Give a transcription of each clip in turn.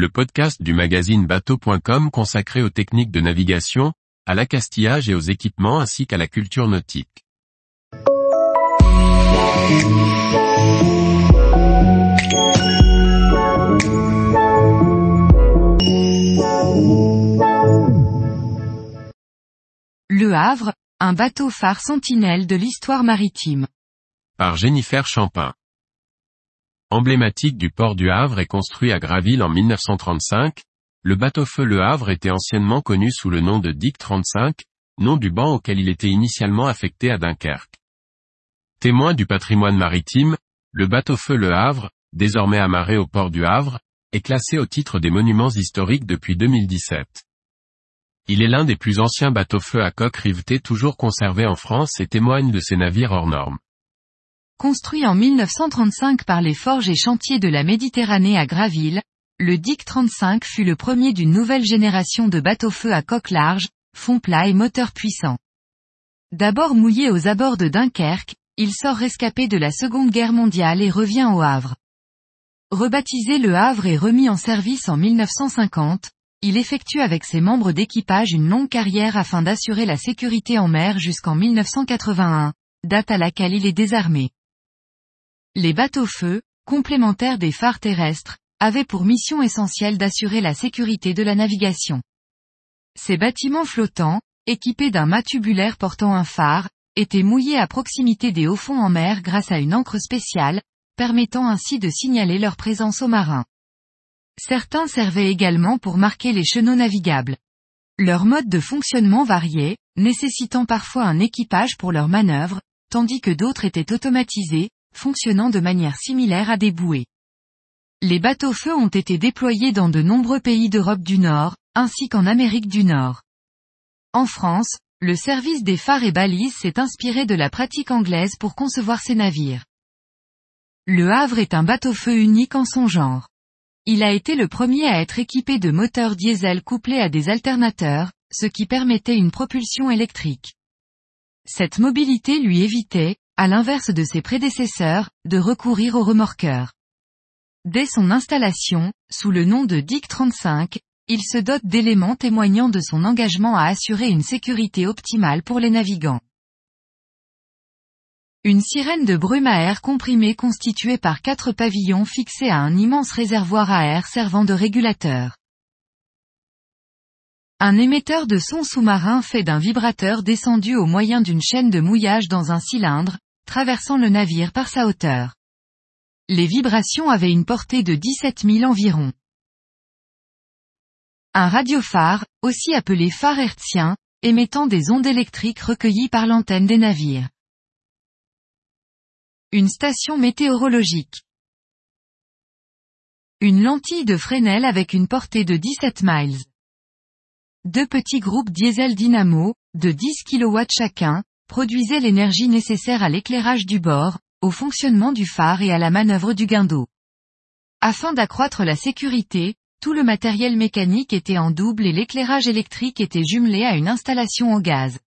le podcast du magazine bateau.com consacré aux techniques de navigation, à l'accastillage et aux équipements ainsi qu'à la culture nautique. Le Havre, un bateau phare sentinelle de l'histoire maritime. Par Jennifer Champin. Emblématique du port du Havre et construit à Graville en 1935, le bateau-feu Le Havre était anciennement connu sous le nom de Dick 35, nom du banc auquel il était initialement affecté à Dunkerque. Témoin du patrimoine maritime, le bateau-feu Le Havre, désormais amarré au port du Havre, est classé au titre des monuments historiques depuis 2017. Il est l'un des plus anciens bateaux-feu à coque rivetée toujours conservés en France et témoigne de ses navires hors normes. Construit en 1935 par les forges et chantiers de la Méditerranée à Graville, le Dick 35 fut le premier d'une nouvelle génération de bateaux-feu à coque large, fond plat et moteur puissant. D'abord mouillé aux abords de Dunkerque, il sort rescapé de la Seconde Guerre mondiale et revient au Havre. Rebaptisé Le Havre et remis en service en 1950, il effectue avec ses membres d'équipage une longue carrière afin d'assurer la sécurité en mer jusqu'en 1981, date à laquelle il est désarmé. Les bateaux-feu, complémentaires des phares terrestres, avaient pour mission essentielle d'assurer la sécurité de la navigation. Ces bâtiments flottants, équipés d'un mât tubulaire portant un phare, étaient mouillés à proximité des hauts fonds en mer grâce à une encre spéciale, permettant ainsi de signaler leur présence aux marins. Certains servaient également pour marquer les chenaux navigables. Leur mode de fonctionnement variait, nécessitant parfois un équipage pour leurs manœuvres, tandis que d'autres étaient automatisés, fonctionnant de manière similaire à des bouées. Les bateaux-feu ont été déployés dans de nombreux pays d'Europe du Nord, ainsi qu'en Amérique du Nord. En France, le service des phares et balises s'est inspiré de la pratique anglaise pour concevoir ces navires. Le Havre est un bateau-feu unique en son genre. Il a été le premier à être équipé de moteurs diesel couplés à des alternateurs, ce qui permettait une propulsion électrique. Cette mobilité lui évitait, à l'inverse de ses prédécesseurs, de recourir aux remorqueurs. Dès son installation, sous le nom de Dick 35, il se dote d'éléments témoignant de son engagement à assurer une sécurité optimale pour les navigants. Une sirène de brume à air comprimé constituée par quatre pavillons fixés à un immense réservoir à air servant de régulateur. Un émetteur de son sous-marin fait d'un vibrateur descendu au moyen d'une chaîne de mouillage dans un cylindre, traversant le navire par sa hauteur. Les vibrations avaient une portée de 17 000 environ. Un radiophare, aussi appelé phare hertzien, émettant des ondes électriques recueillies par l'antenne des navires. Une station météorologique. Une lentille de Fresnel avec une portée de 17 miles. Deux petits groupes diesel dynamo, de 10 kW chacun, produisait l'énergie nécessaire à l'éclairage du bord, au fonctionnement du phare et à la manœuvre du guindeau. Afin d'accroître la sécurité, tout le matériel mécanique était en double et l'éclairage électrique était jumelé à une installation au gaz.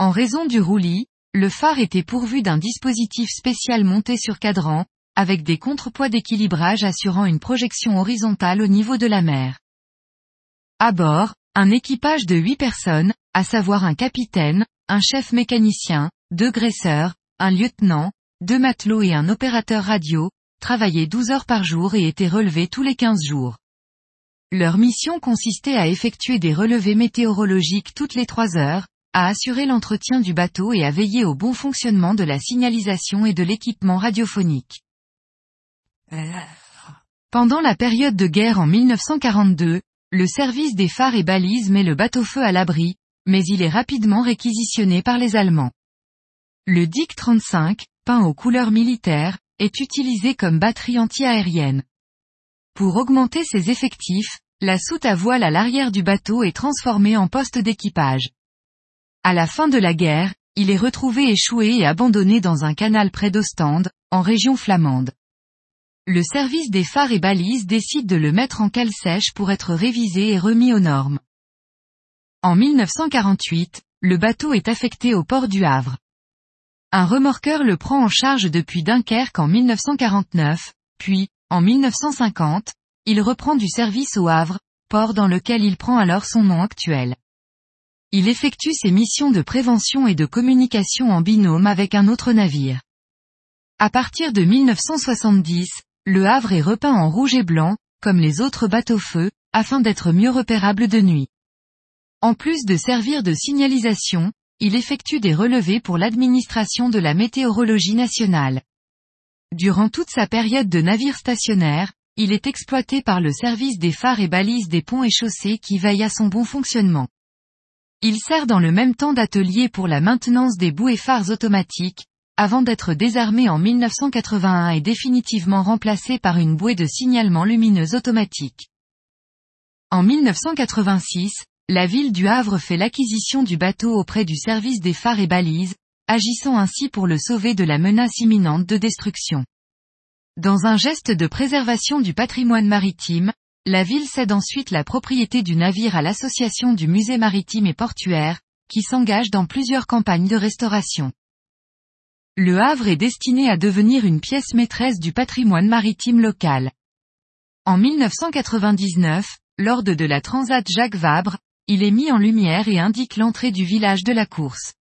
En raison du roulis, le phare était pourvu d'un dispositif spécial monté sur cadran, avec des contrepoids d'équilibrage assurant une projection horizontale au niveau de la mer. À bord, un équipage de huit personnes, à savoir un capitaine, un chef mécanicien, deux graisseurs, un lieutenant, deux matelots et un opérateur radio, travaillaient 12 heures par jour et étaient relevés tous les 15 jours. Leur mission consistait à effectuer des relevés météorologiques toutes les 3 heures, à assurer l'entretien du bateau et à veiller au bon fonctionnement de la signalisation et de l'équipement radiophonique. Pendant la période de guerre en 1942, le service des phares et balises met le bateau-feu à l'abri, mais il est rapidement réquisitionné par les Allemands. Le Dick 35, peint aux couleurs militaires, est utilisé comme batterie anti-aérienne. Pour augmenter ses effectifs, la soute à voile à l'arrière du bateau est transformée en poste d'équipage. À la fin de la guerre, il est retrouvé échoué et abandonné dans un canal près d'Ostende, en région flamande. Le service des phares et balises décide de le mettre en cale sèche pour être révisé et remis aux normes. En 1948, le bateau est affecté au port du Havre. Un remorqueur le prend en charge depuis Dunkerque en 1949, puis, en 1950, il reprend du service au Havre, port dans lequel il prend alors son nom actuel. Il effectue ses missions de prévention et de communication en binôme avec un autre navire. À partir de 1970, le Havre est repeint en rouge et blanc, comme les autres bateaux-feu, afin d'être mieux repérable de nuit. En plus de servir de signalisation, il effectue des relevés pour l'administration de la météorologie nationale. Durant toute sa période de navire stationnaire, il est exploité par le service des phares et balises des ponts et chaussées qui veillent à son bon fonctionnement. Il sert dans le même temps d'atelier pour la maintenance des bouées phares automatiques, avant d'être désarmé en 1981 et définitivement remplacé par une bouée de signalement lumineuse automatique. En 1986, la ville du Havre fait l'acquisition du bateau auprès du service des phares et balises, agissant ainsi pour le sauver de la menace imminente de destruction. Dans un geste de préservation du patrimoine maritime, la ville cède ensuite la propriété du navire à l'association du musée maritime et portuaire, qui s'engage dans plusieurs campagnes de restauration. Le Havre est destiné à devenir une pièce maîtresse du patrimoine maritime local. En 1999, lors de la Transat Jacques Vabre, il est mis en lumière et indique l'entrée du village de la course.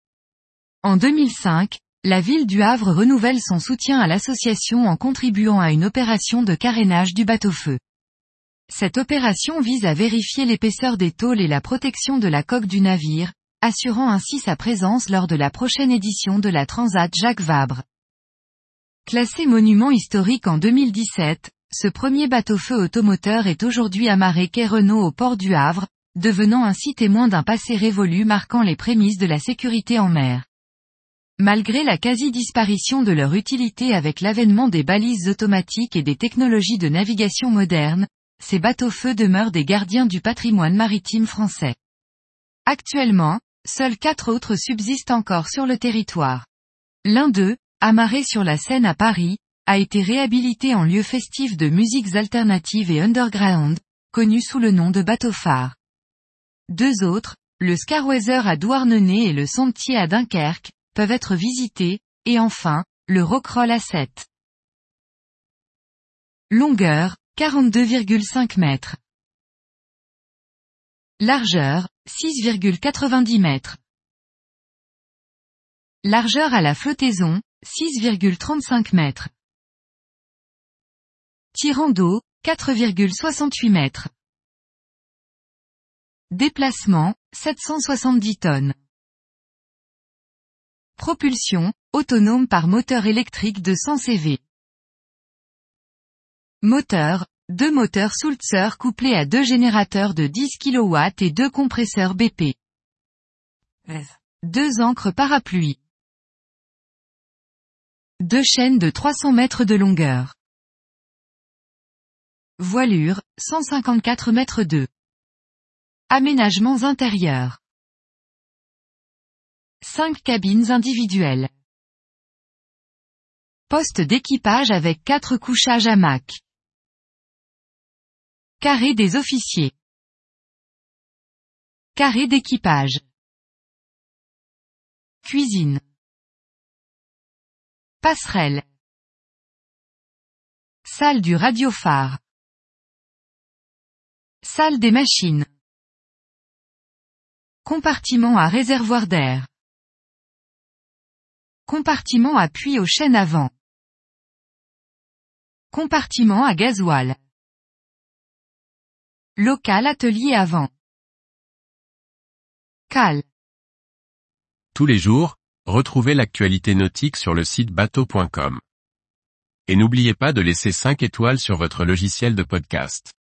En 2005, la ville du Havre renouvelle son soutien à l'association en contribuant à une opération de carénage du bateau-feu. Cette opération vise à vérifier l'épaisseur des tôles et la protection de la coque du navire, assurant ainsi sa présence lors de la prochaine édition de la Transat Jacques Vabre. Classé monument historique en 2017, ce premier bateau-feu automoteur est aujourd'hui amarré quai Renault au port du Havre, devenant ainsi témoin d'un passé révolu marquant les prémices de la sécurité en mer. Malgré la quasi-disparition de leur utilité avec l'avènement des balises automatiques et des technologies de navigation modernes, ces bateaux-feux demeurent des gardiens du patrimoine maritime français. Actuellement, Seuls quatre autres subsistent encore sur le territoire. L'un d'eux, amarré sur la Seine à Paris, a été réhabilité en lieu festif de musiques alternatives et underground, connu sous le nom de bateau phare. Deux autres, le Scarweather à Douarnenez et le Sentier à Dunkerque, peuvent être visités, et enfin, le Rockroll à 7. Longueur, 42,5 mètres. Largeur, 6,90 mètres. Largeur à la flottaison, 6,35 mètres. Tirant d'eau, 4,68 mètres. Déplacement, 770 tonnes. Propulsion, autonome par moteur électrique de 100 CV. Moteur, deux moteurs Sulzer couplés à deux générateurs de 10 kW et deux compresseurs BP. Deux ancres parapluies. Deux chaînes de 300 mètres de longueur. Voilure, 154 mètres 2. Aménagements intérieurs. 5 cabines individuelles. Poste d'équipage avec 4 couchages à mac. Carré des officiers. Carré d'équipage. Cuisine. Passerelle. Salle du radiophare. Salle des machines. Compartiment à réservoir d'air. Compartiment à puits aux chaînes avant. Compartiment à gasoil. Local atelier avant. Cal. Tous les jours, retrouvez l'actualité nautique sur le site bateau.com. Et n'oubliez pas de laisser 5 étoiles sur votre logiciel de podcast.